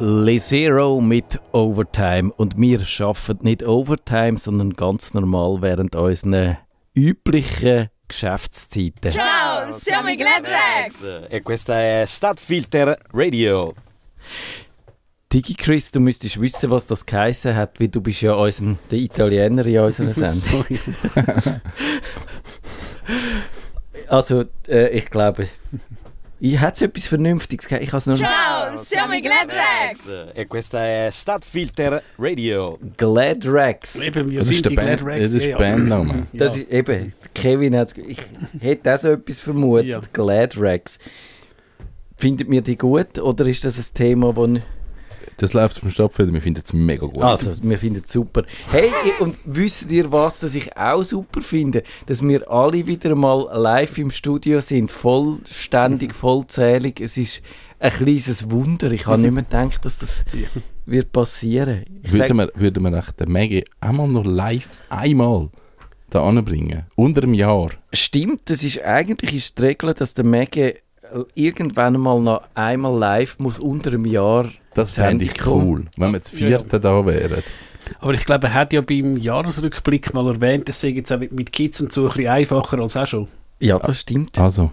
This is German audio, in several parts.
Zero mit Overtime. Und wir arbeiten nicht Overtime, sondern ganz normal während unseren üblichen Geschäftszeiten. Ciao, siamo i Gladrex! E questa è Stadtfilter Radio. Digi Chris, du müsstest wissen, was das geheißen hat, weil du bist ja unser, der Italiener in unserer Sendung. Sorry. also, äh, ich glaube, ich hätte etwas Vernünftiges gegeben. Ich habe es noch Ciao, siamo i Gladrex! E questa è Stadtfilter Radio. Glad Rex. Eben, wir Das ist sind der die Band, Gladrex. das ist ja, ja. Bandname. Das Ja. ist eben, Kevin hat Ich hätte auch so etwas vermutet. Ja. Glad Rex. Findet mir die gut oder ist das ein Thema, das Das läuft vom Stadtfeld, wir finden es mega gut. Also, wir finden es super. Hey, und wisst ihr was, das ich auch super finde? Dass wir alle wieder mal live im Studio sind, vollständig, vollzählig. Es ist ein kleines Wunder. Ich habe nicht mehr gedacht, dass das wird passieren. Ich Würden wir, würden wir echt den Maggie einmal noch live einmal da anbringen? Unter einem Jahr? stimmt, das ist eigentlich ist die Regel, dass der Mege irgendwann mal noch einmal live muss unter einem Jahr Das fände ich cool, wenn wir das vierte da wären. Aber ich glaube, er hat ja beim Jahresrückblick mal erwähnt, das sei jetzt auch mit- Kids und so ein bisschen einfacher als auch schon. Ja, das stimmt. Also,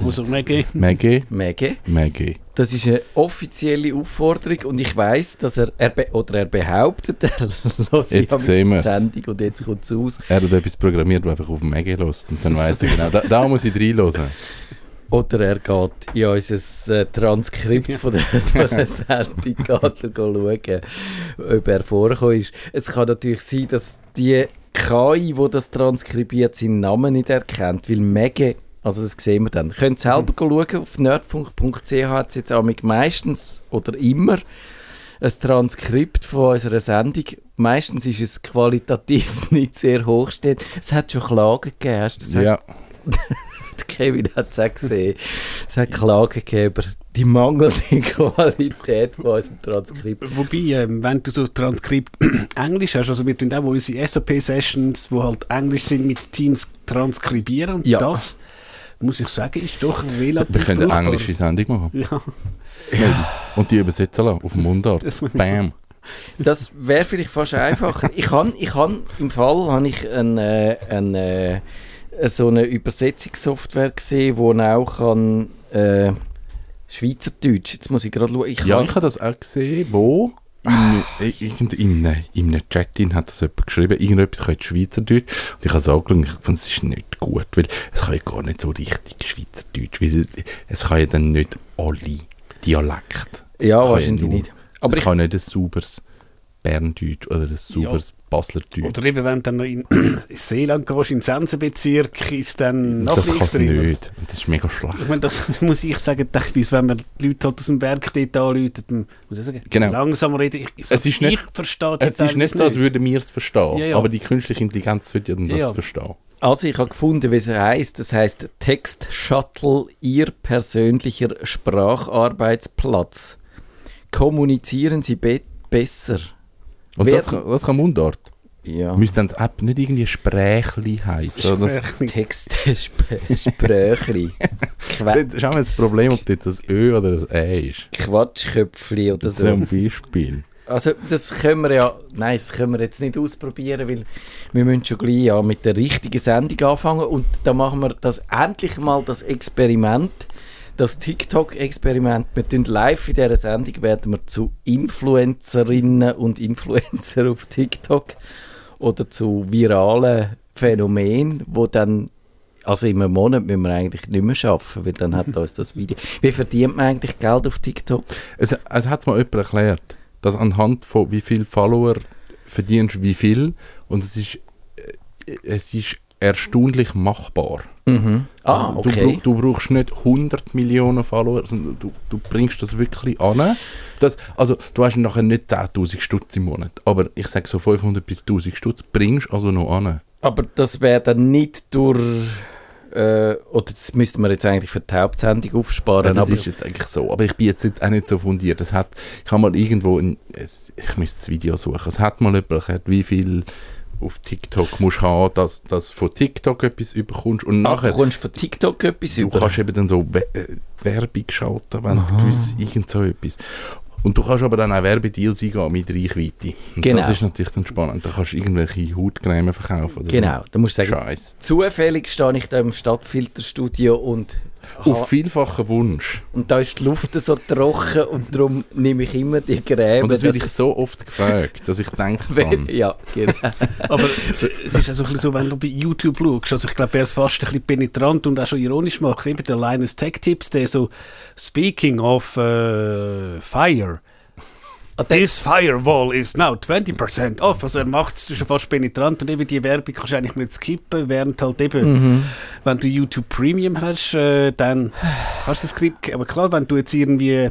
Muss er nicht geben. Maggie, Mege. Maggie. Das ist eine offizielle Aufforderung und ich weiß, dass er, er be oder er behauptet, er hört Jetzt ja sehen. Sendung und jetzt kommt es aus. Er hat etwas programmiert, das einfach auf Maggie lässt. Und dann weiss ich genau, da, da muss ich reinhören. Oder er geht in unser äh, Transkript von der, von der Sendung geht schauen, ob er vorgekommen ist. Es kann natürlich sein, dass die KI, die das transkribiert, seinen Namen nicht erkennt, weil Mege, also das sehen wir dann. Könnt selber schauen, auf nerdfunk.ch hat es jetzt auch meistens oder immer ein Transkript von unserer Sendung. Meistens ist es qualitativ nicht sehr hochstehend. Es hat schon Klagen gegeben, hast du Ja, Kevin hat es auch gesehen. Es hat Klagen gegeben die mangelnde Qualität von unserem Transkript. Wobei, ähm, wenn du so Transkript Englisch hast, also wir tun auch unsere SAP-Sessions, wo halt Englisch sind, mit Teams transkribieren und Ja. das, muss ich sagen, ist doch relativ wir können eine englische Sendung machen. Ja, Und die übersetzen lassen, auf Mundart. Das- Bam. Das wäre vielleicht fast einfacher. Ich habe ich han, im Fall habe ich ein, äh, ein, äh, so eine Übersetzungssoftware gesehen, wo auch kann, äh, Schweizerdeutsch. Jetzt muss ich gerade schauen. Ich Ja, ich habe das auch gesehen. Wo? In, in, in, in, in einem Chat hat das jemand geschrieben, irgendetwas kann Schweizerdeutsch. Und ich habe es angeschaut und ich fand, es ist nicht gut, weil es kann ja gar nicht so richtig Schweizerdeutsch, weil es, kann ja dann nicht alle Dialekte. ja, wahrscheinlich nur- nicht. Aber es ich, kann nicht ein sauberes Berndeutsch oder ein sauberes Baslerdeutsch. oder eben, wenn du dann noch in Seeland gehst, in den Sensenbezirk, ist dann noch das kann nichts es drin. nicht. Das ist mega schlecht. Ich meine, das muss ich sagen, teilweise, wenn man die Leute halt aus dem Werk dort anrufen, dann muss ich sagen, Genau. langsam reden. Ich, ich, Es ist nicht- ich verstehe die Es ist nicht so, als würden wir es verstehen, Ja, ja. aber die künstliche Intelligenz sollte ja dann das Ja. verstehen. Also ich habe gefunden, wie es heißt. Das heißt Text Shuttle, Ihr persönlicher Spracharbeitsplatz. Kommunizieren Sie be besser. Und das kann, das kann Mundart. Ja. Müsste dann das App nicht irgendwie Sprächli heißen? Text Spröchli. das ist auch das Problem, ob das Ö oder das Ä ist. Quatschköpfli oder so. Zum Beispiel. Also das können wir ja, nein, das können wir jetzt nicht ausprobieren, weil wir müssen schon gleich ja mit der richtigen Sendung anfangen und da machen wir das endlich mal das Experiment, das TikTok-Experiment. Wir tun live in dieser Sendung werden wir zu Influencerinnen und Influencer auf TikTok oder zu viralen Phänomenen, wo dann also in einem Monat müssen wir eigentlich nicht mehr arbeiten, weil dann hat uns das Video. Wie verdient man eigentlich Geld auf TikTok? Es, es hat mal jemand erklärt, dass anhand von wie viel Follower verdienst du wie viel und es ist, äh, es ist erstaunlich machbar. Mhm. Ah, Also du, okay. brauch- du brauchst nicht 100 Millionen Follower, sondern du, du bringst das wirklich an. Das, also du hast nachher nicht 10'000 Stutz im Monat, aber ich sage so 500 bis 1000 Stutz bringst also noch an. Aber das wäre dann nicht durch. Äh, oder das müsste man jetzt eigentlich für die Hauptsendung aufsparen. Ja, das aber ist jetzt eigentlich so, aber ich bin jetzt auch nicht so fundiert. Es hat, ich habe mal irgendwo, ein, es, ich müsste das Video suchen, es hat mal jemand erklärt, wie viel auf TikTok musst du haben, dass du von TikTok etwas überkommst und Ach, nachher du kommst von TikTok etwas du über. kannst eben dann so We äh, Werbung schalten, wenn du gewiss irgend so etwas. Und du kannst aber dann auch Werbedeals eingehen mit Reichweite. Und Genau. das ist natürlich dann spannend. Da kannst du irgendwelche Hautcreme verkaufen. Genau, da musst du So. sagen, Scheiß. zufällig stehe ich da im Stadtfilterstudio und, Auf vielfachen Wunsch. und da ist die Luft so trocken und darum nehme ich immer die Gräben. Und das werde ich so oft gefragt, dass ich denke Wenn- kann. Ja, genau. Aber es ist auch so, ein bisschen so, wenn du bei YouTube schaust, also ich glaube, wer es fast ein bisschen penetrant und auch schon ironisch macht, eben der Linus Tech Tips, der so, speaking of äh, fire, this firewall is now 20% off, also er macht es schon fast penetrant. Und eben die Werbung kannst du eigentlich nicht skippen, während halt eben, Mhm. wenn du YouTube Premium hast, äh, dann hast du das Skript, aber klar, wenn du jetzt irgendwie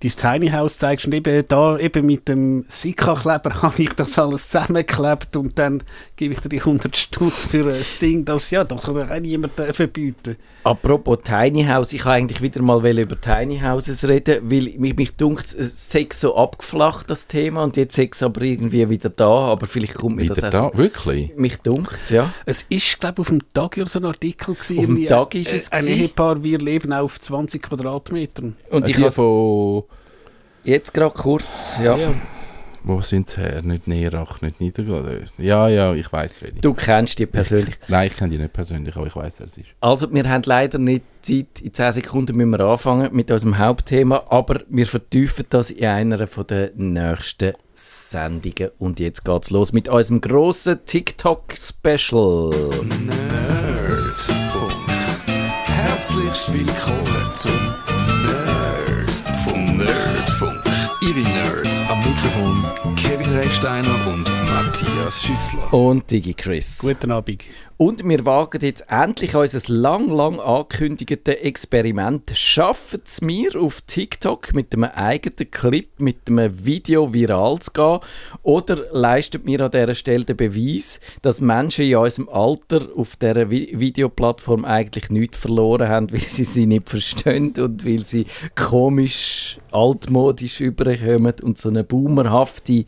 dein Tiny House zeigst und eben da eben mit dem Sika-Kleber habe ich das alles zusammengeklebt und dann gebe ich dir die 100 Stutz für ein Ding, das ja, das kann doch auch niemand äh, verbieten. Apropos Tiny House, ich wollte eigentlich wieder mal über Tiny Houses reden, weil mich, mich dunkt, es sei so abgeflacht, das Thema, und jetzt sei es aber irgendwie wieder da, aber vielleicht kommt mir Wieder das da? auch Wirklich? so. Mich dunkt ja. Es ist, glaube ich, auf dem Tag oder so ein Artikel gewesen. Auf dem irgendwie, Tag ist es äh, Ein. Ehepaar, wir leben auf 20 Quadratmetern. Und Äh, ich habe von... jetzt gerade kurz, ja, Wo sind sie her? Nicht Nerach, nicht Niedergladen. Ja, ja, ich weiß welche. du kennst die persönlich. Nein, ich kenne die nicht persönlich, aber ich weiß, wer es ist. Also, wir haben leider nicht Zeit, in 10 Sekunden müssen wir anfangen mit unserem Hauptthema, aber wir vertiefen das in einer von der nächsten Sendungen. Und jetzt geht's los mit unserem grossen TikTok-Special. Herzlich willkommen zum Recksteiner und Matthias Schüssler. Und DigiChris. Guten Abend. Und wir wagen jetzt endlich unser lang, lang angekündigte Experiment. Schaffen es mir auf TikTok mit einem eigenen Clip, mit einem Video viral zu gehen? Oder leistet mir an dieser Stelle den Beweis, dass Menschen in unserem Alter auf dieser Vi Videoplattform eigentlich nichts verloren haben, weil sie sie nicht verstehen und weil sie komisch, altmodisch überkommen und so eine boomerhafte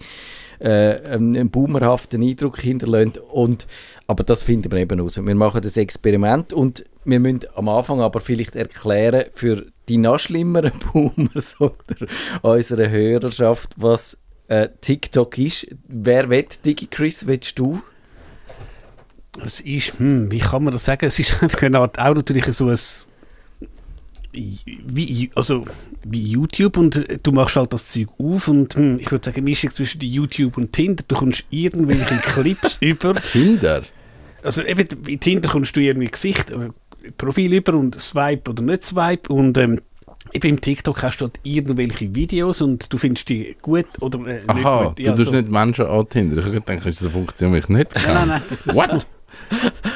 äh, einen boomerhaften Eindruck hinterlässt. Und, aber das finden wir eben raus. Wir machen das Experiment und wir müssen am Anfang aber vielleicht erklären für die noch schlimmeren Boomers oder unserer Hörerschaft, was äh, TikTok ist. Wer will DigiChris, willst du? Es ist, hm, wie kann man das sagen? Es ist einfach eine Art, auch natürlich so ein, wie, also wie YouTube und äh, du machst halt das Zeug auf und hm, ich würde sagen, Mischung zwischen YouTube und Tinder, du kommst irgendwelche Clips über, Kinder? also eben bei Tinder kommst du irgendwie Gesicht, äh, Profil über und Swipe oder nicht Swipe und ähm, eben im TikTok hast du halt irgendwelche Videos und du findest die gut oder äh, Aha, nicht gut. du tust so. nicht Menschen antindern. Ich denke, das ist eine Funktion, die ich nicht Nein, kenne. nein, nein. What?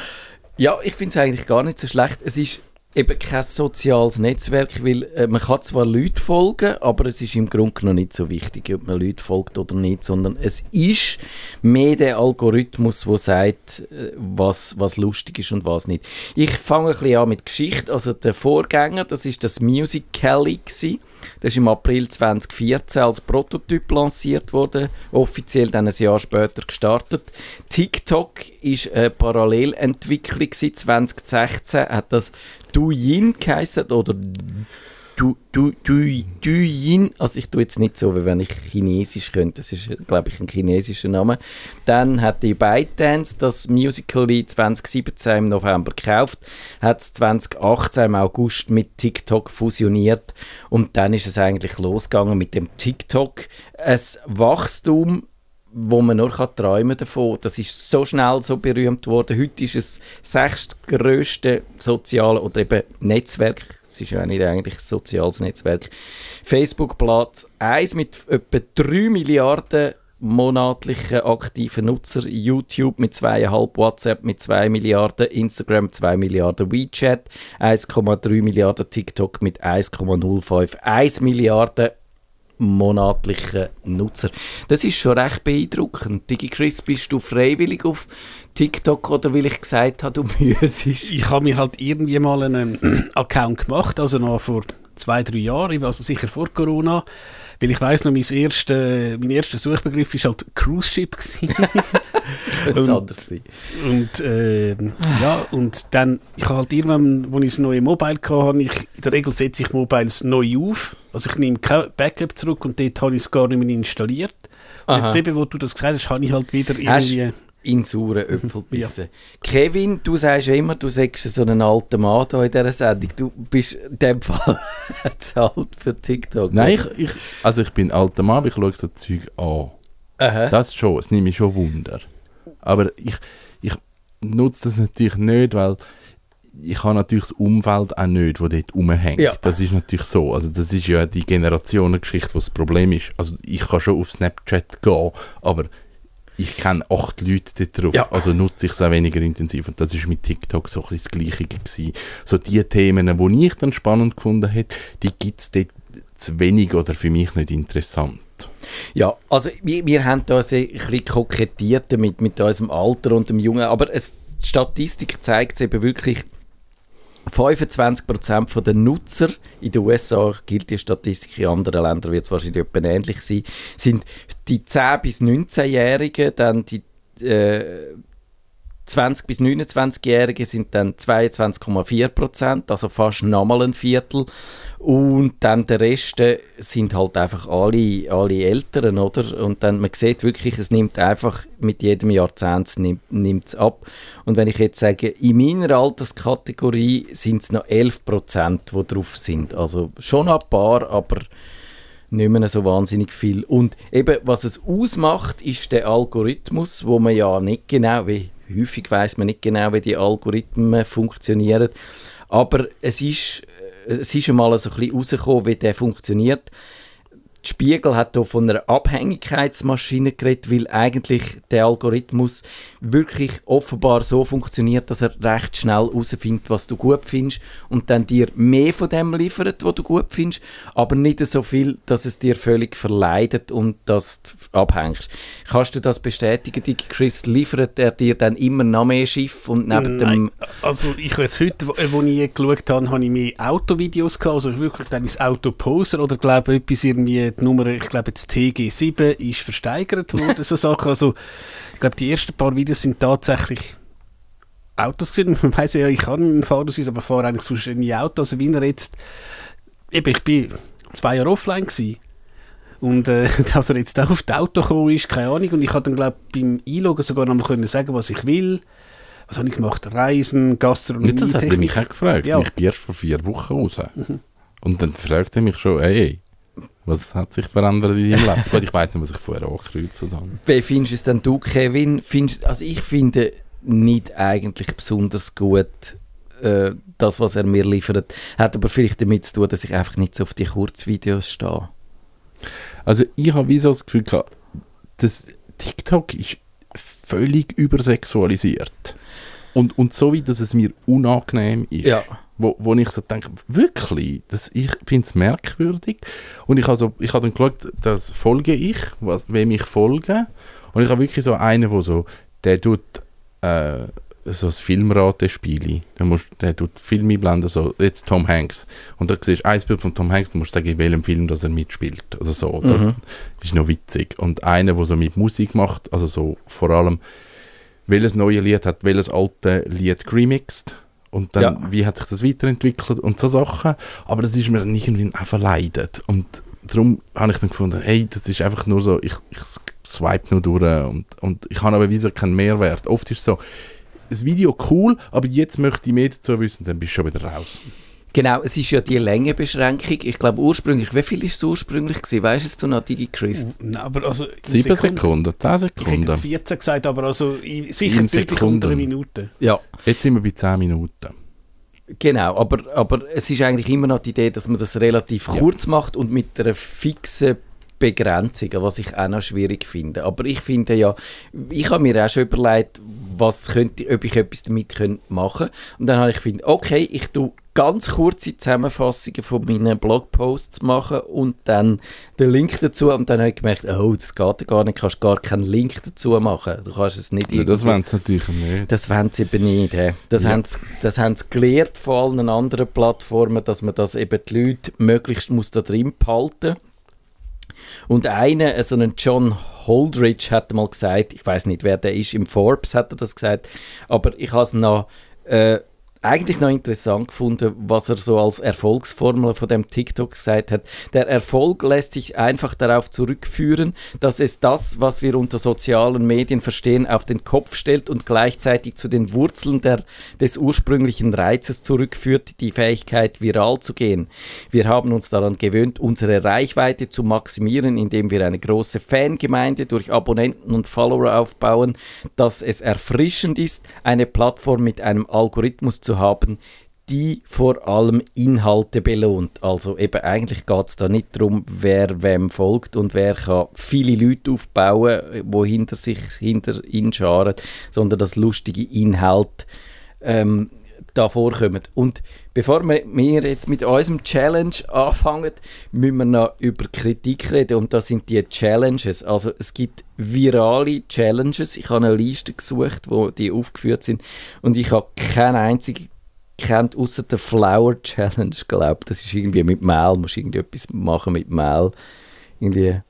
Ja, ich finde es eigentlich gar nicht so schlecht. Es ist eben kein soziales Netzwerk, weil äh, man kann zwar Leute folgen, aber es ist im Grunde genommen nicht so wichtig, ob man Leute folgt oder nicht, sondern es ist mehr der Algorithmus, der sagt, äh, was, was lustig ist und was nicht. Ich fange ein bisschen an mit Geschichte. Also der Vorgänger, das ist das Musical.ly gewesen. Das ist im April 2014 als Prototyp lanciert worden, offiziell dann ein Jahr später gestartet. TikTok ist eine Parallelentwicklung gewesen. 2016 hat das Douyin geheißen oder Du, du, du, Douyin, also ich tue jetzt nicht so, wie wenn ich Chinesisch könnte, das ist, glaube ich, ein chinesischer Name. Dann hat die ByteDance das Musical.ly 2017 im November gekauft, hat es 2018 im August mit TikTok fusioniert und dann ist es eigentlich losgegangen mit dem TikTok. Ein Wachstum, wo man nur kann träumen davon. Das ist so schnell so berühmt worden. Heute ist es sechstgrößte soziale oder eben Netzwerk. Es ist ja nicht eigentlich ein soziales Netzwerk. Facebook Platz 1 mit etwa 3 Milliarden monatlichen aktiven Nutzer, YouTube mit 2,5, WhatsApp mit 2 Milliarden, Instagram 2 Milliarden, WeChat 1,3 Milliarden, TikTok mit 1,05, 1 Milliarde monatlichen Nutzer. Das ist schon recht beeindruckend. DigiChris, bist du freiwillig auf TikTok oder weil ich gesagt habe, du müsstest? ich habe mir halt irgendwie mal einen Account gemacht, also noch vor zwei, drei Jahren, also sicher vor Corona. Weil ich weiss noch, mein erster, mein erster Suchbegriff war halt Cruise Ship. Und- anders sein. und ähm, ja, und dann, ich halt irgendwann, als ich das neue Mobile hatte, habe ich, in der Regel setze ich Mobiles neu auf. Also ich nehme kein Backup zurück und dort habe ich es gar nicht mehr installiert. Und Aha. jetzt eben, wo du das gesagt hast, habe ich halt wieder Hast- irgendwie... in sauren Äpfel bissen. Kevin, du sagst ja immer, du sagst so einen alten Mann hier in dieser Sendung. Du bist in dem Fall zu alt für TikTok. Nein, ich, ich, also ich bin alter Mann, aber ich schaue so Zeug an. Aha. Das schon, es nimmt mich schon Wunder. Aber ich, ich nutze das natürlich nicht, weil ich habe natürlich das Umfeld auch nicht, das dort rumhängt. Ja. Das ist natürlich so. Also das ist ja die Generationengeschichte, was das Problem ist. Also ich kann schon auf Snapchat gehen, aber ich kenne acht Leute dort drauf, Ja. also nutze ich es auch weniger intensiv. Und das ist mit TikTok so ein bisschen das Gleiche gewesen. So die Themen, die ich dann spannend gefunden hätte, die gibt es dort zu wenig oder für mich nicht interessant. Ja, also wir, wir haben da ein bisschen kokettiert damit, mit unserem Alter und dem Jungen, aber es, die Statistik zeigt es eben wirklich, 25% der Nutzer in den USA, gilt die Statistik, in anderen Ländern wird es wahrscheinlich etwa ähnlich sein, sind die 10- bis 19-Jährigen, dann die äh, 20- bis 29-Jährigen sind dann 22,4%, also fast nochmal ein Viertel. Und dann der Rest äh, sind halt einfach alle, alle Älteren, oder? Und dann, man sieht wirklich, es nimmt einfach mit jedem Jahrzehnt nimmt ab. Und wenn ich jetzt sage, in meiner Alterskategorie sind es noch 11%, die drauf sind. Also schon ein paar, aber nicht mehr so wahnsinnig viel. Und eben, was es ausmacht, ist der Algorithmus, wo man ja nicht genau, wie häufig weiß man nicht genau, wie die Algorithmen funktionieren. Aber es ist, äh, es ist einmal so ein bisschen rausgekommen, wie der funktioniert. Spiegel hat hier von einer Abhängigkeitsmaschine geredet, weil eigentlich der Algorithmus wirklich offenbar so funktioniert, dass er recht schnell herausfindet, was du gut findest und dann dir mehr von dem liefert, was du gut findest, aber nicht so viel, dass es dir völlig verleidet und dass du abhängst. Kannst du das bestätigen, Dicky Chris? Liefert er dir dann immer noch mehr Schiff und neben dem... Nein, also ich habe jetzt heute, wo, wo ich geschaut habe, habe ich mehr Autovideos gehabt, also wirklich dann ins Autoposer oder glaube etwas irgendwie, die Nummer, ich glaube jetzt TG7 ist versteigert worden, so Sachen, also ich glaube die ersten paar Videos sind tatsächlich Autos gewesen, man weiss ja, ich kann einen Fahrausweis, aber fahre eigentlich sonst nie Auto, also wie er jetzt, eben ich bin zwei Jahre offline gewesen, und äh, dass er jetzt auch auf das Auto gekommen ist, keine Ahnung. Und ich konnte dann, glaube beim Einloggen sogar noch mal können sagen, was ich will. Was habe ich gemacht? Reisen, Gastronomie, Nicht, das hat er mich auch gefragt. Ja. Ich bin erst vor vier Wochen raus. Und dann fragt er mich schon, hey, was hat sich verändert in deinem Leben? Gut, ich weiß nicht, was ich vorher angekreuzt habe. Wie findest du es denn du, Kevin? Findest, also ich finde nicht eigentlich besonders gut äh, das, was er mir liefert. Hat aber vielleicht damit zu tun, dass ich einfach nicht so auf die Kurzvideos stehe. Also ich habe wie so das Gefühl gehabt, dass TikTok ist völlig übersexualisiert. Und, und so wie, dass es mir unangenehm ist. Ja. Wo, wo ich so denke, wirklich, das, ich finde es merkwürdig. Und ich habe so, ich habe dann geschaut, das folge ich, was, wem ich folge. Und ich habe wirklich so einen, wo so, der tut äh, so das Filmratespiel. Der, musst, der tut Filme einblenden, so, jetzt Tom Hanks. Und da siehst du ein Bild von Tom Hanks, du musst sagen, in welchem Film dass er mitspielt. Oder so. Das ist noch witzig. Und einer, der so mit Musik macht, also so vor allem, welches neue Lied hat welches alte Lied geremixed und dann Ja. wie hat sich das weiterentwickelt und so Sachen. Aber das ist mir dann irgendwie auch verleidet. Und darum habe ich dann gefunden, hey, das ist einfach nur so, ich, ich swipe nur durch und, und ich habe aber wieso keinen Mehrwert. Oft ist es so, das Video cool, aber jetzt möchte ich mehr dazu wissen, dann bist du schon wieder raus. Genau, es ist ja die Längebeschränkung. Ich glaube ursprünglich, wie viel ist es ursprünglich gewesen? Weißt du noch, Digi Chris? Nein, aber also in Sieben Sekunden, zehn Ich hätte Sekunden. jetzt 14 gesagt, aber also in, sicher In deutlich Sekunden. unter Minute. Ja, Jetzt sind wir bei 10 Minuten. genau. Aber, aber es ist eigentlich immer noch die Idee, dass man das relativ kurz macht und mit einer fixen Begrenzung, was ich auch noch schwierig finde. Aber ich finde ja, ich habe mir auch schon überlegt, was könnte, ob ich etwas damit könnte machen Und dann habe ich gefunden, okay, ich tue ganz kurze Zusammenfassungen von meinen Blogposts machen und dann den Link dazu und dann habe ich gemerkt, oh, das geht ja gar nicht, du kannst gar keinen Link dazu machen. Du kannst es nicht Ja, das irgendwie- wollen sie natürlich nicht. das wollen sie eben nicht. hä. Das, Ja. haben sie, das haben sie gelernt von allen anderen Plattformen, dass man das eben die Leute möglichst muss da drin behalten Und einer, so ein John Holdridge, hat mal gesagt, ich weiß nicht, wer der ist, im Forbes hat er das gesagt, aber ich habe es noch äh, eigentlich noch interessant gefunden, was er so als Erfolgsformel von dem TikTok gesagt hat. Der Erfolg lässt sich einfach darauf zurückführen, dass es das, was wir unter sozialen Medien verstehen, auf den Kopf stellt und gleichzeitig zu den Wurzeln der, des ursprünglichen Reizes zurückführt, die Fähigkeit, viral zu gehen. Wir haben uns daran gewöhnt, unsere Reichweite zu maximieren, indem wir eine große Fangemeinde durch Abonnenten und Follower aufbauen, dass es erfrischend ist, eine Plattform mit einem Algorithmus zu haben, die vor allem Inhalte belohnt. Also eben eigentlich geht es da nicht darum, wer wem folgt und wer kann viele Leute aufbauen, wo hinter sich hinter ihn scharen, sondern dass lustige Inhalte ähm, da vorkommen. Und bevor wir, jetzt mit unserem Challenge anfangen, müssen wir noch über Kritik reden und das sind die Challenges. Also es gibt virale Challenges. Ich habe eine Liste gesucht, wo die aufgeführt sind und ich habe keine einzige kennt, außer der Flower Challenge, glaube Das ist irgendwie mit Mehl, musst irgendwie etwas machen mit Mehl. Irgendwie.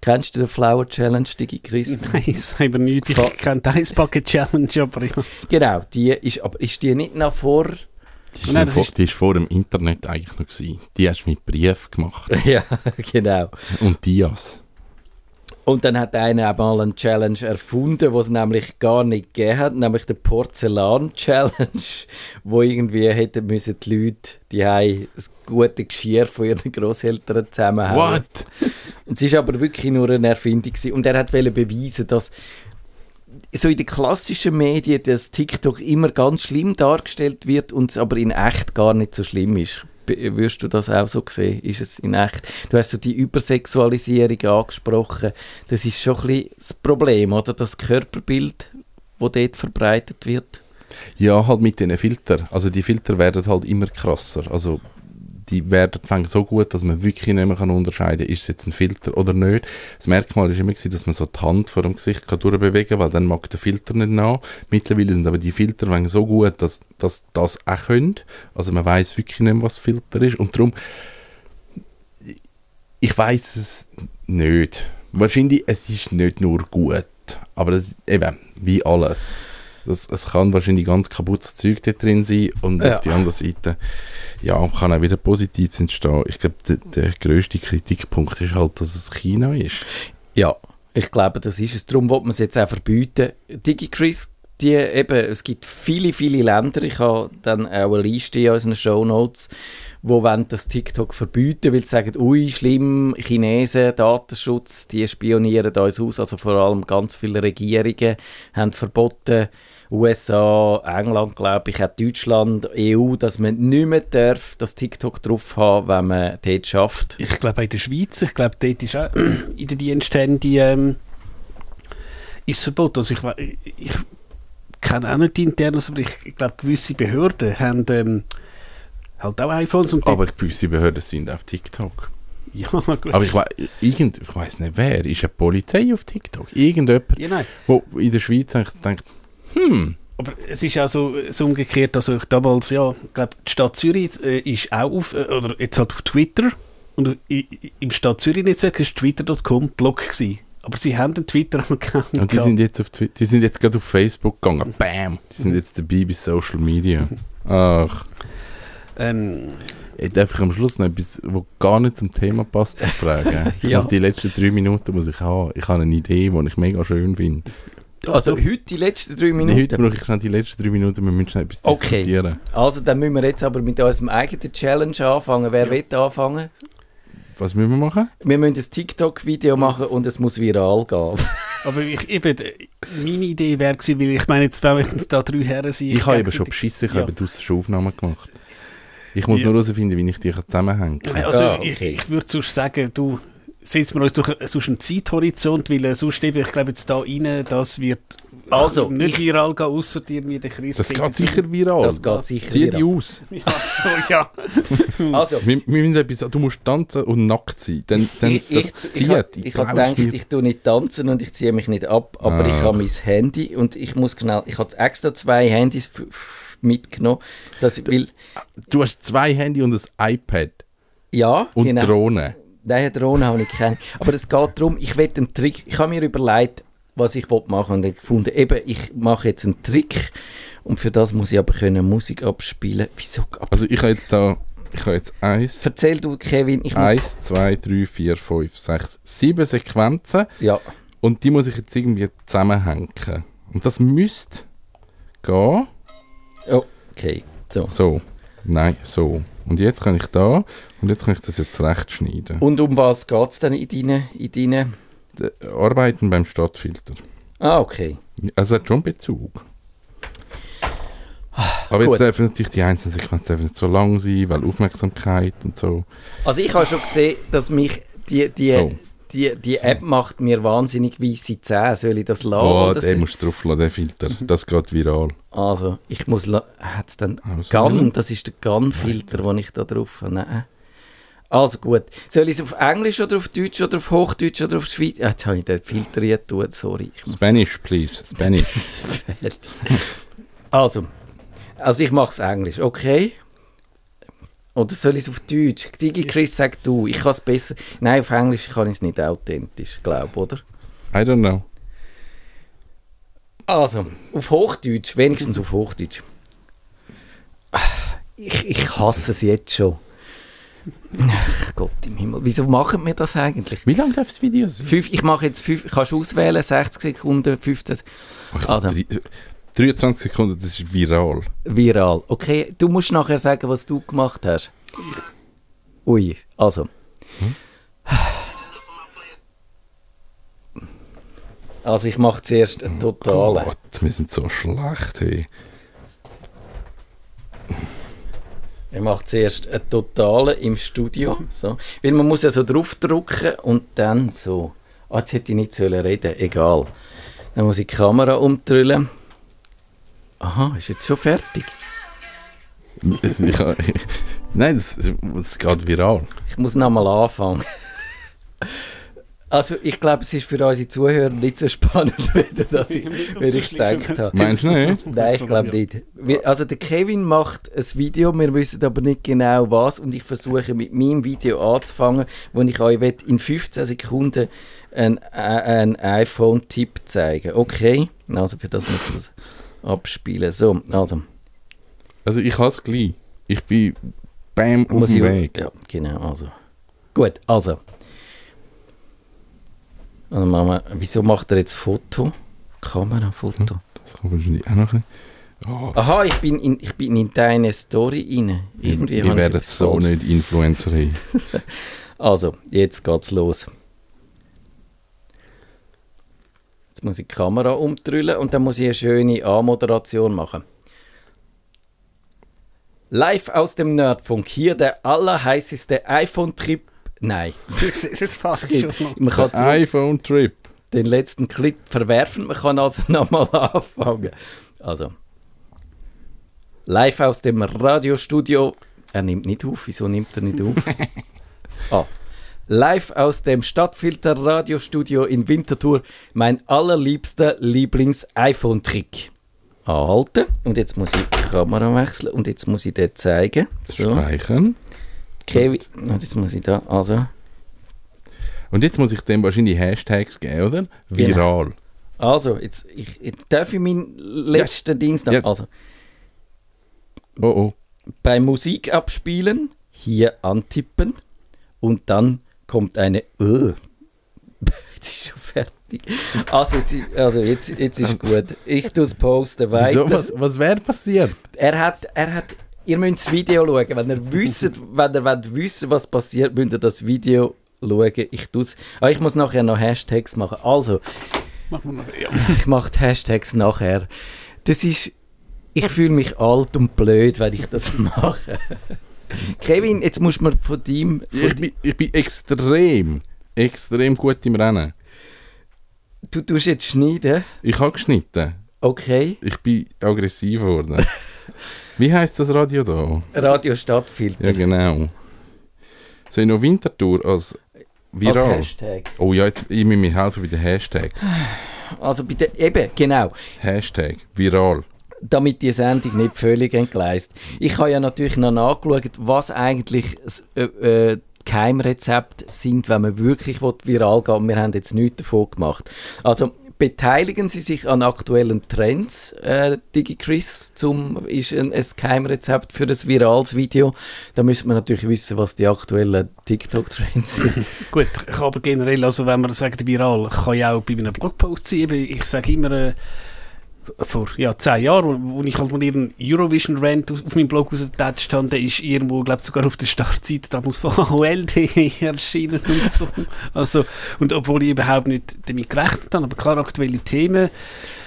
Kennst du den Flower Challenge, Digi Chris? Nein, das haben wir nicht. Ich kenne die Eisbucket Challenge, aber ich... Genau, die ist, aber ist die nicht noch vor... Die ist, Nein, noch das vor, ist- die ist vor dem Internet eigentlich noch gewesen. Die hast du mit Brief gemacht. ja, genau. Und Dias. Und dann hat einer auch mal eine Challenge erfunden, was es nämlich gar nicht gegeben hat, nämlich der Porzellan-Challenge, wo irgendwie hätten müssen die Leute die haben das gute Geschirr von ihren Großeltern zusammenhauen. What? Und es war aber wirklich nur eine Erfindung. Gewesen. Und er hat beweisen, dass so in den klassischen Medien das TikTok immer ganz schlimm dargestellt wird und es aber in echt gar nicht so schlimm ist. Würdest du das auch so sehen? Ist es in echt? Du hast so die Übersexualisierung angesprochen. Das ist schon ein bisschen das Problem, oder? Das Körperbild, das dort verbreitet wird. Ja, halt mit diesen Filtern. Also die Filter werden halt immer krasser. Also die werden so gut, dass man wirklich nicht mehr unterscheiden kann, ist es jetzt ein Filter oder nicht. Das Merkmal ist immer, gewesen, dass man so die Hand vor dem Gesicht kann durchbewegen kann, weil dann mag der Filter nicht nach. Mittlerweile sind aber die Filter so gut, dass, dass das auch können. Also man weiß wirklich nicht mehr, was Filter ist. Und darum, ich weiß es nicht. Wahrscheinlich, es ist nicht nur gut, aber es, eben, wie alles. Das, es kann wahrscheinlich ganz kaputtes Zeug da drin sein und Ja. auf die andere Seite ja, kann auch wieder Positives entstehen. Ich glaube, der, der grösste Kritikpunkt ist halt, dass es China ist. Ja, ich glaube, das ist es. Darum will man es jetzt auch verbieten. DigiChris, die eben, es gibt viele, viele Länder, ich habe dann auch eine Liste in unseren Shownotes, wo wollen das TikTok verbieten, weil sie sagen, ui, schlimm, Chinesen, Datenschutz, die spionieren uns aus, also vor allem ganz viele Regierungen haben verboten, USA, England, glaube ich, auch Deutschland, EU, dass man nicht mehr darf, das TikTok drauf haben, wenn man dort schafft. Ich glaube auch in der Schweiz, ich glaube dort ist auch in den Diensthandy ähm, ist verboten. Also ich, we- ich, ich kenne auch nicht die Internas, aber ich, ich glaube gewisse Behörden haben ähm, halt auch iPhones und Aber gewisse Behörden sind auf TikTok. ja, gut. Aber ich, wei- irgend, ich weiß nicht wer, ist eine Polizei auf TikTok? Irgendjemand, ja, nein. wo in der Schweiz eigentlich denkt, hm, Aber es ist auch so, so umgekehrt, also ich damals, ja, ich glaube, die Stadt Zürich äh, ist auch auf, äh, oder jetzt halt auf Twitter und i- i- im Stadt Zürich-Netzwerk ist twitter.com Blog gewesen. Aber sie haben den Twitter-Account Und die sind jetzt auf Twi- die sind jetzt gerade auf Facebook gegangen. Bam! Die sind jetzt dabei bei Social Media. Ach. ähm, Ich darf ich am Schluss noch etwas, was gar nicht zum Thema passt, fragen. Ich Ja. muss die letzten drei Minuten muss ich haben. Ich habe eine Idee, die ich mega schön finde. Also heute die letzten drei Heute Minuten. brauche ich schnell die letzten drei Minuten, wir müssen schnell etwas Okay. diskutieren. Also dann müssen wir jetzt aber mit unserem eigenen Challenge anfangen. Wer will anfangen? Was müssen wir machen? Wir müssen ein TikTok-Video machen und es muss viral gehen. aber ich, eben, meine Idee wäre gewesen, weil ich meine, jetzt, wenn da drei Herren sind... Ich habe eben schon beschissen, ich Ja. habe draussen schon Aufnahmen gemacht. Ich muss Ja. nur herausfinden, wie ich die zusammenhängen kann. Also Ah, okay. ich, ich würde sonst sagen, du setzen wir uns durch sonst einen Zeithorizont, weil äh, sonst eben, ich glaube jetzt da rein, das wird Also, nicht ich, viral gehen, außer irgendwie der Chris Das geht sicher viral. das geht sicher Zieh die wieder. aus. Ja, so, ja. Also, Wir, wir müssen etwas, du musst tanzen und nackt sein. Dann, dann ich, ich, ich, zieht. ich habe gedacht, mir. ich tue nicht tanzen und ich ziehe mich nicht ab, aber ich Ah. habe mein Handy und ich muss schnell, ich habe extra zwei Handys mitgenommen, dass ich will, Du hast zwei Handy und ein iPad ja, und genau. Drohne. Nein, Drohne habe ich keine. Aber es geht darum, ich will einen Trick. Ich habe mir überlegt, was ich machen und ich gefunden, eben, ich mache jetzt einen Trick und für das muss ich aber können Musik abspielen. Wieso? Also ich habe jetzt da, ich habe jetzt eins, erzähl du, Kevin, ich muss... eins, zwei, drei, vier, fünf, sechs, sieben Sequenzen Ja, und die muss ich jetzt irgendwie zusammenhängen. Und das müsste gehen. okay, so. So. Nein, so. Und jetzt kann ich da und jetzt kann ich das jetzt recht schneiden. Und um was geht es denn in deinen... In deinen D- Arbeiten beim Stadtfilter. ah, okay. Also es hat schon Bezug. Aber Gut. jetzt dürfen natürlich die einzelnen Sequenzen dürfen nicht so lang sein, weil Aufmerksamkeit und so. Also ich habe schon gesehen, dass mich die, die, So. die, die App macht mir wahnsinnig weisse Zähne. Soll ich das lassen? Oh, den so? musst du drauf lassen, den Filter. Das geht viral. Also, ich muss... la- Hat's dann Also, Gun, das ist der Gun-Filter, den ich da drauf habe. Nein. Also gut. Soll ich es auf Englisch oder auf Deutsch oder auf Hochdeutsch oder auf Schweiz? Ah, Jetzt habe ich den Filter getan, sorry. Spanish, please. Spanish. Also, also ich mache es Englisch, okay? Oder soll ich es auf Deutsch? Digi Chris, sag du, ich kann es besser. Nein, auf Englisch kann ich es nicht authentisch, glaube oder? I don't know. Also, auf Hochdeutsch, wenigstens auf Hochdeutsch. Ich, ich hasse es jetzt schon. Ach Gott im Himmel, wieso machen wir das eigentlich? Wie lang darf das Video sein? Fünf, ich mache jetzt fünf, kannst du auswählen, 60 Sekunden, 15 Also. Drei- 23 Sekunden, das ist viral. viral. Okay, du musst nachher sagen, was du gemacht hast. Ui, also. Also ich mache zuerst einen totalen. Gott, wir sind so schlecht, hey. Ich mache zuerst einen totalen im Studio. So. Weil man muss ja so draufdrücken und dann so. Ah, jetzt hätte ich nicht sollen reden Egal. Dann muss ich die Kamera umdrüllen. Aha, ist jetzt schon fertig. Ich, nein, das, das geht viral. Ich muss nochmal anfangen. Also ich glaube, es ist für unsere Zuhörer nicht so spannend, wie das ich, wie ich gedacht habe. Meinst du nicht? Nein, ich glaube nicht. Also der Kevin macht ein Video, wir wissen aber nicht genau was und ich versuche mit meinem Video anzufangen, wo ich euch in 15 Sekunden einen, einen iPhone-Tipp zeigen Okay, also für das muss ich das abspielen. So, also. Also ich habe es gleich. Ich bin beim auf muss dem Weg. Ja, genau, also. Gut, also. Also machen wir, wieso macht er jetzt Foto? Kamerafoto. Das kann wahrscheinlich auch noch ein oh, Aha, ich bin in, ich bin in deine Story rein. Irgendwie ich werden etwas so falsch- nicht Influencer haben. Also, jetzt geht's los. Jetzt muss ich die Kamera umdrüllen und dann muss ich eine schöne Anmoderation machen. Live aus dem Nerdfunk, hier der allerheißeste iPhone-Trip. Nein, Das ist jetzt fast schon. Man kann so iPhone Trip. den letzten Clip verwerfen, man kann also nochmal anfangen. Also, live aus dem Radiostudio. Er nimmt nicht auf, wieso nimmt er nicht auf? ah. Live aus dem Stadtfilter Radiostudio in Winterthur, mein allerliebster Lieblings-iPhone-Trick. Anhalten. Und jetzt muss ich die Kamera wechseln und jetzt muss ich den zeigen. So, Speichern. Kevin. Jetzt muss ich da, also. Und jetzt muss ich dem wahrscheinlich Hashtags geben, oder? Genau. Viral. Also, jetzt, ich, jetzt darf ich meinen letzten Dienst noch. Ja. Also, Oh oh. bei Musik abspielen, hier antippen und dann kommt eine Ö. Jetzt ist schon fertig. Also jetzt, also jetzt, jetzt ist gut. Ich tue es posten weiter. Wieso? Was, was wäre passiert? Er hat, er hat, ihr müsst das Video schauen. Wenn ihr wisst, wenn ihr wollt wissen, was passiert, müsst ihr das Video schauen. Ich tue Ah, ich muss nachher noch Hashtags machen. Also, noch. Ja. ich mache die Hashtags nachher. Das ist. Ich fühle mich alt und blöd, wenn ich das mache. Kevin, jetzt musst du mir von deinem. Von Ich bin, ich bin extrem, extrem gut im Rennen. du tust jetzt schneiden. Ich habe geschnitten. Okay. Ich bin aggressiv geworden. Wie heißt das Radio da? Radio Stadtfilter. Ja, genau. Soll ich noch Wintertour als Als viral? Hashtag. oh ja, jetzt ich muss mir helfen bei den Hashtags. Also bei der, eben, genau. Hashtag viral. damit die Sendung nicht völlig entgleist. Ich habe ja natürlich noch nachgeschaut, was eigentlich das äh, äh, Geheimrezept sind, wenn man wirklich will, viral geht. Wir haben jetzt nichts davon gemacht. Also beteiligen Sie sich an aktuellen Trends. Äh, DigiChris zum, ist ein, ein Geheimrezept für ein virales Video. Da müssen wir natürlich wissen, was die aktuellen TikTok-Trends sind. Gut, ich aber generell, also wenn man sagt viral, kann ja auch bei einem Blogpost sein. Ich sage immer, äh, vor ja, zehn Jahren, wo, wo ich halt mal ihren Eurovision-Rant auf, auf meinem Blog rausgetatscht habe, der ist irgendwo, glaube sogar auf der Startseite damals von AOL.de erschienen und so. Also, und obwohl ich überhaupt nicht damit gerechnet habe, aber klar, aktuelle Themen.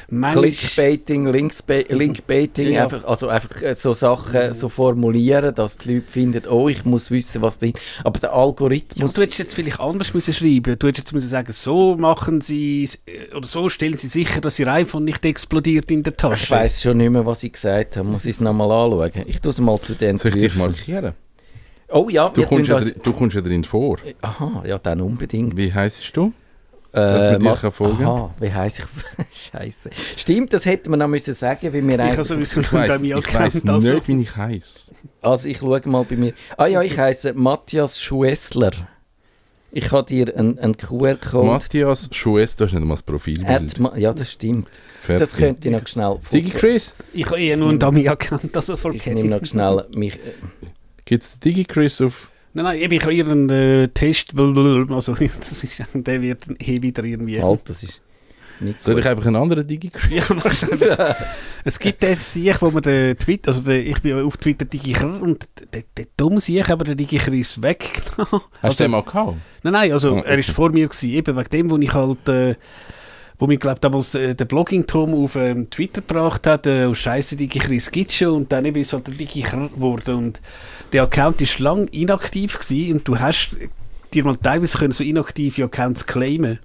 Clickbaiting, Linkbaiting, Ja. einfach, also einfach äh, so Sachen so formulieren, dass die Leute finden, oh, ich muss wissen, was drin Aber der Ja, Algorithmus... und du hättest jetzt vielleicht anders müssen schreiben. Du hättest jetzt müssen sagen, so machen sie äh, oder so stellen sie sicher, dass ihr iPhone nicht explodiert in der Tasche. ich weiß schon nicht mehr, was ich gesagt habe. Muss ich es nochmal anschauen? Ich tue es mal zu den Soll ich markieren? Oh ja, Du wir kommst, ja, das... drin- du kommst ja drin vor. Aha, ja, dann unbedingt. Wie heisst du? Dass man Äh, kann folgen? Aha, wie heisst ich? Scheiße. Stimmt, das hätte man noch müssen sagen, weil wir Ich habe eigentlich... sowieso Ich weiss, ich weiss. Also. nicht, wie ich heiße. Also ich schaue mal bei mir. Ah ja, ich heiße Matthias Schuessler. Ich habe dir einen, einen QR-Code... Matthias Schuess, du hast nicht mal das Profilbild. Ma ja, das stimmt. Fertig. Das könnte ich noch schnell... Digi Chris? Ich habe eher nur einen Dummy-Account, also Ich vergessen. nehme noch schnell mich... äh, Gibt es Digi Chris auf... Nein, nein, eben, ich habe ihren äh, Test, also das ist, der wird eh wieder irgendwie... Halt, das ist nicht Soll gut. ich einfach einen anderen Digi Chris? Ja, mach schnell. es gibt den Sieg, wo man den Twitter, also den, ich bin auf Twitter DigiChr und der, der dumme Sieg aber der DigiChris weggenommen. Hast du Also, den mal gehabt? nein, nein, also Ah, er ist okay. vor mir gewesen, eben wegen dem, wo ich halt, äh, wo mir glaube damals äh, der Blogging-Tom auf ähm, Twitter gebracht hat, äh, oh Scheiße, DigiChris gibt schon und dann eben ist halt der DigiChr geworden und der Account ist lang inaktiv gewesen und du hast dir mal teilweise können so inaktive Accounts claimen.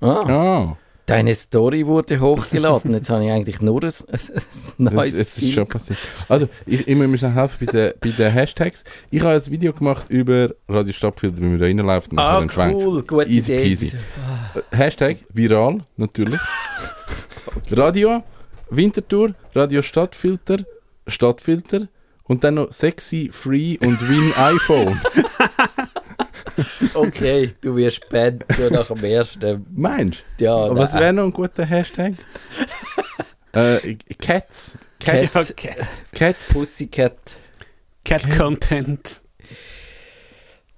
Ah, Ah, deine Story wurde hochgeladen. Jetzt habe ich eigentlich nur ein, ein, ein das, neues das ist Bild. schon passiert. Also, ich, ich muss mir schnell helfen bei den, bei den Hashtags. Ich habe ein Video gemacht über Radio Stadtfilter, wie man da reinläuft und Ah, cool, gute Easy Idee. peasy. Hashtag viral, natürlich. Radio, Wintertour, Radio Stadtfilter, Stadtfilter und dann noch sexy, free und win iPhone. Okay, du wirst banned schon nach dem ersten. Meinst Ja, du? Was wäre noch ein guter Hashtag? äh, Cats. Cat, Cats. Cat, Cat. Pussycat. Cat Content.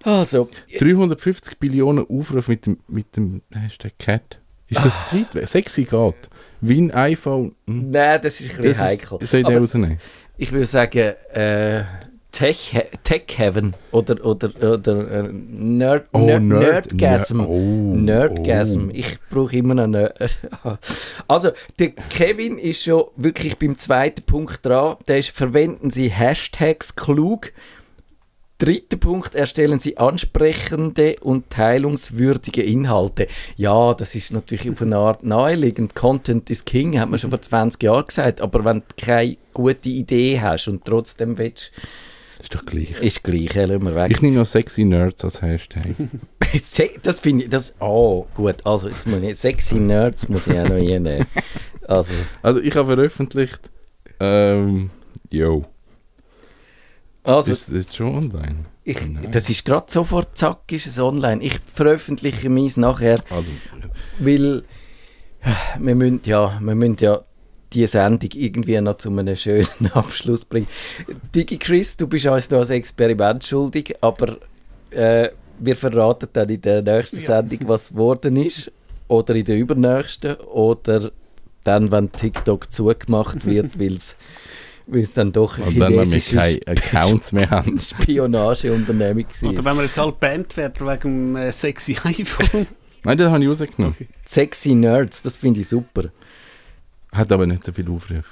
Also, 350 Billionen Aufrufe mit dem, mit dem Hashtag Cat. Ist das zu weit weg? Sexy geht. Win iPhone. Hm. nein, das ist ein bisschen Das heikel. Soll ich den rausnehmen? ich würde sagen, äh, Tech, Tech Heaven oder, oder, oder äh, Nerd, Nerd, Nerdgasm. Ner- oh, Nerdgasm. oh. Ich brauche immer noch Nerd. Also, der Kevin ist schon wirklich beim zweiten Punkt dran. Der ist, verwenden Sie Hashtags klug. Dritter Punkt, erstellen Sie ansprechende und teilungswürdige Inhalte. Ja, das ist natürlich auf eine Art naheliegend. Content is King, hat man schon vor 20 Jahren gesagt. Aber wenn du keine gute Idee hast und trotzdem willst, Ist doch gleich. ist gleich, ja, lassen wir weg. Ich nehme noch sexy Nerds als Hashtag. Das finde ich, das, oh, gut, also jetzt muss ich, sexy Nerds muss ich auch noch reinnehmen. Also, Also ich habe veröffentlicht, ähm, yo, also ist das schon online? ich, das ist gerade sofort, zack, ist es online. Ich veröffentliche meins nachher, Also, weil wir müssen ja, wir müssen ja die Sendung irgendwie noch zu einem schönen Abschluss bringen. Digi Chris, du bist uns da als Experiment schuldig, aber äh, wir verraten dann in der nächsten Sendung, was geworden ist. Oder in der übernächsten. Oder dann, wenn TikTok zugemacht wird, weil es dann doch und dann, wenn wir keine Accounts mehr haben. Spionageunternehmung Oder war. wenn wir jetzt alle bannt werden wegen dem äh, sexy iPhone. Nein, das habe ich rausgenommen. Sexy Nerds, das finde ich super. Hat aber nicht so viel Aufrufe.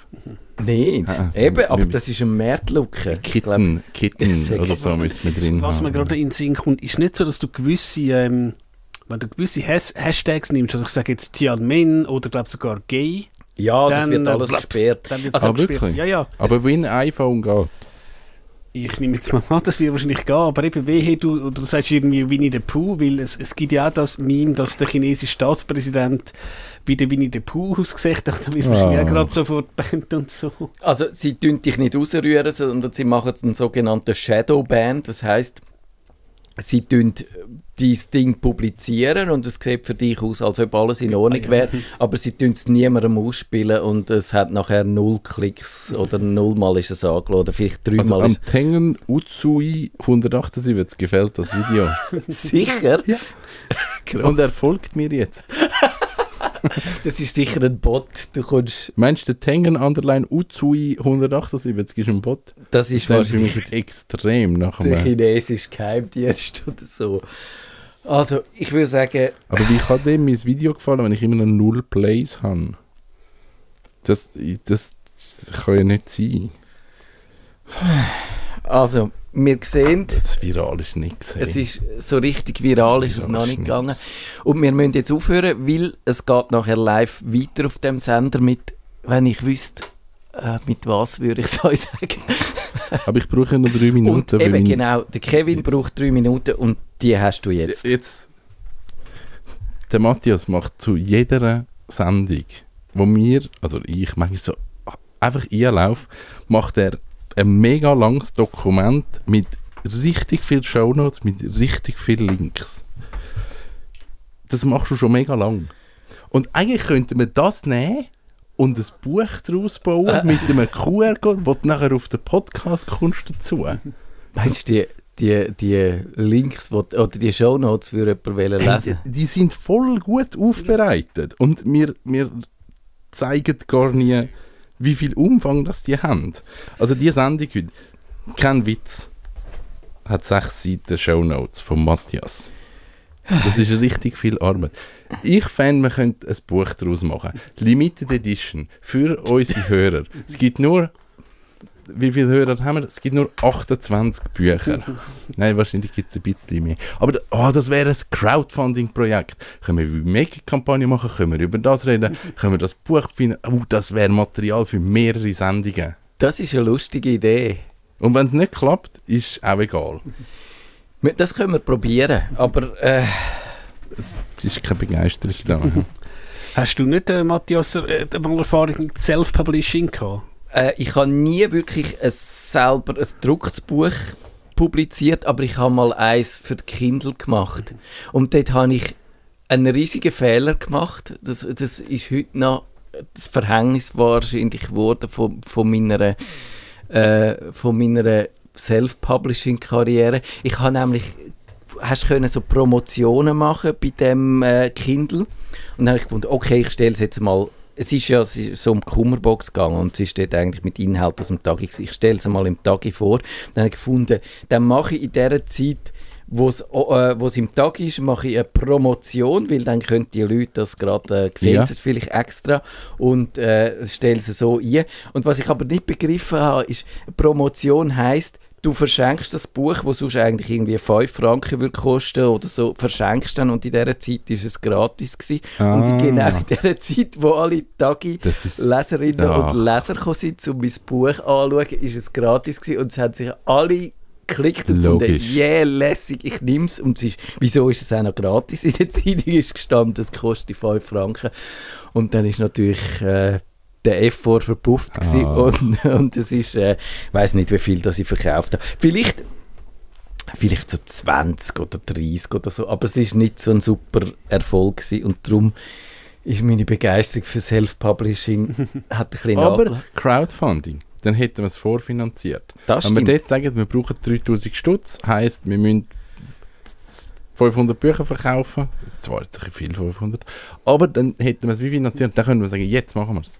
Nicht. Ah, Eben, wir- aber das ist ein Märtlucke. Kitten, Kitten oder so müssen wir drin Was mir gerade in den Sinn kommt, ist nicht so, dass du gewisse ähm, wenn du gewisse Has Hashtags nimmst, also ich sage jetzt Tianmen oder glaube sogar Gay, Ja, das dann wird äh, alles blaps, gesperrt. Dann wird's Also auch gesperrt. wirklich? Ja, ja. Aber wie ein iPhone geht. Ich nehme jetzt mal an, das wird wahrscheinlich gehen, aber eben wehe, du, oder du sagst irgendwie Winnie the Pooh, weil es, es gibt ja auch das Meme, dass der chinesische Staatspräsident wie der Winnie the Pooh ausgesehen hat, da wirst du wahrscheinlich Ah. auch gerade sofort bannt und so. Also sie tun dich nicht rausrühren, sondern sie machen einen sogenannten Shadow Band. Das heißt, sie tun dein Ding publizieren und es sieht für dich aus, als ob alles in Ordnung wäre, aber sie tun es niemandem ausspielen und es hat nachher null Klicks oder nullmal ist es angeladen, oder vielleicht Also dreimal am ist Tengen Utsui 178 gefällt das Video. sicher. Ja. Und er folgt mir jetzt. das ist sicher ein Bot. Du kommst, Meinst du, der Tengen Underline Utsui 178 ist ein Bot? das ist Das wahrscheinlich extrem nach der chinesische Geheimdienst oder so. Also ich würde sagen, Aber wie kann dem mein Video gefallen, wenn ich immer noch null Plays habe? Das, das kann ja nicht sein. also wir sehen, Das viral ist nicht gesehen. Es ist so richtig viral Das ist es noch nicht nichts. gegangen. Und wir müssen jetzt aufhören, weil es geht nachher live weiter auf dem Sender mit, wenn ich wüsste, äh, mit was würde ich euch sagen. Aber ich brauche nur drei Minuten. und eben genau, der Kevin braucht drei Minuten und die hast du jetzt. Jetzt. Der Matthias macht zu jeder Sendung, wo wir, also ich manchmal so einfach einlaufe, macht er ein mega langes Dokument mit richtig viel Shownotes, mit richtig vielen Links. Das machst du schon mega lang. Und eigentlich könnte man das nehmen und ein Buch daraus bauen mit einem QR-Code, wo du nachher auf den Podcast kommst dazu. Weißt du, die, die, die Links wo, oder die Shownotes für jemanden wollen Hey, lesen? die, die sind voll gut aufbereitet und wir, wir zeigen gar nie, wie viel Umfang das die haben. Also die Sendung heute, kein Witz, hat sechs Seiten Shownotes von Matthias. Das ist richtig viel Arbeit. Ich fände, man könnte ein Buch daraus machen. Limited Edition für unsere Hörer. Es gibt nur, wie viele Hörer haben wir? Es gibt nur 28 Bücher. Nein, wahrscheinlich gibt es ein bisschen mehr. Aber oh, das wäre ein Crowdfunding-Projekt. Können wir eine Mega-Kampagne machen? Können wir über das reden? Können wir das Buch finden? Oh, das wäre Material für mehrere Sendungen. Das ist eine lustige Idee. Und wenn es nicht klappt, ist auch egal. Das können wir probieren, aber äh, Es ist keine Begeisterung da. Hast du nicht, äh, Matthias, äh, mal Erfahrung mit Self-Publishing gehabt? Äh, ich habe nie wirklich ein selber ein gedrucktes Buch publiziert, aber ich habe mal eins für die Kindle gemacht. Und dort habe ich einen riesigen Fehler gemacht. Das, das ist heute noch das Verhängnis wahrscheinlich geworden von, von meiner, äh, von meiner Self-Publishing-Karriere. Ich habe nämlich hast können so Promotionen machen bei dem äh, Kindle und dann habe ich gefunden, okay, ich stelle es jetzt mal es ist ja es ist so um die Kummerbox gegangen und es ist dort eigentlich mit Inhalt aus dem Tagi gewesen. Ich stelle es mal im Tagi vor. Dann habe ich gefunden, dann mache ich in dieser Zeit, wo es, äh, im Tag ist, mache ich eine Promotion, weil dann können die Leute das gerade, äh, sehen Ja. sie es vielleicht extra und äh, stelle es so ein. Und was ich aber nicht begriffen habe, ist, Promotion heisst, du verschenkst das Buch, das sonst eigentlich irgendwie 5 Franken würde kosten oder so, verschenkst dann und in dieser Zeit ist es gratis gewesen. Und Ah. in genau in dieser Zeit, wo alle ist, Leserinnen Ach. und Leser gekommen sind, um mein Buch anzuschauen, ist es gratis gewesen und es haben sich alle geklickt und gefunden, Logisch. yeah, lässig, ich nehme es. Und ist, wieso ist es auch noch gratis? In der Zeitung ist gestanden, es kostet 5 Franken. Und dann ist natürlich äh, der Effort verpufft gewesen Ah. und, und es ist, äh, ich weiß nicht, wie viel das ich verkauft habe. Vielleicht vielleicht so 20 oder 30 oder so, aber es ist nicht so ein super Erfolg gewesen und darum ist meine Begeisterung für Self-Publishing hat ein bisschen aber. Crowdfunding, dann hätten wir es vorfinanziert. Das Wenn wir stimmt. dort sagen, wir brauchen 3000 Stutz, heisst, wir müssen 500 Bücher verkaufen. Zwar jetzt ein viel, 500. Aber dann hätten wir es wie finanziert. Dann können wir sagen, jetzt machen wir es.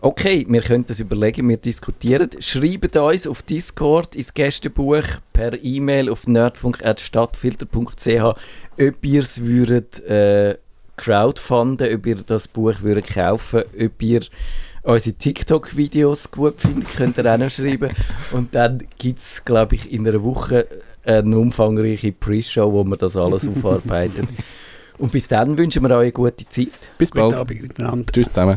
Okay, wir können das überlegen, wir diskutieren. Schreibt uns auf Discord ins Gästebuch per E-Mail auf nerdfunk.stadtfilter.ch, ob ihr es würdet äh, crowdfunden, ob ihr das Buch würdet kaufen, ob ihr unsere TikTok-Videos gut findet, könnt ihr auch noch schreiben. Und dann gibt es, glaube ich, in einer Woche eine umfangreiche Pre-Show, wo wir das alles aufarbeiten. Und bis dann wünschen wir euch eine gute Zeit. Bis Guten bald. Abend miteinander. Tschüss zusammen.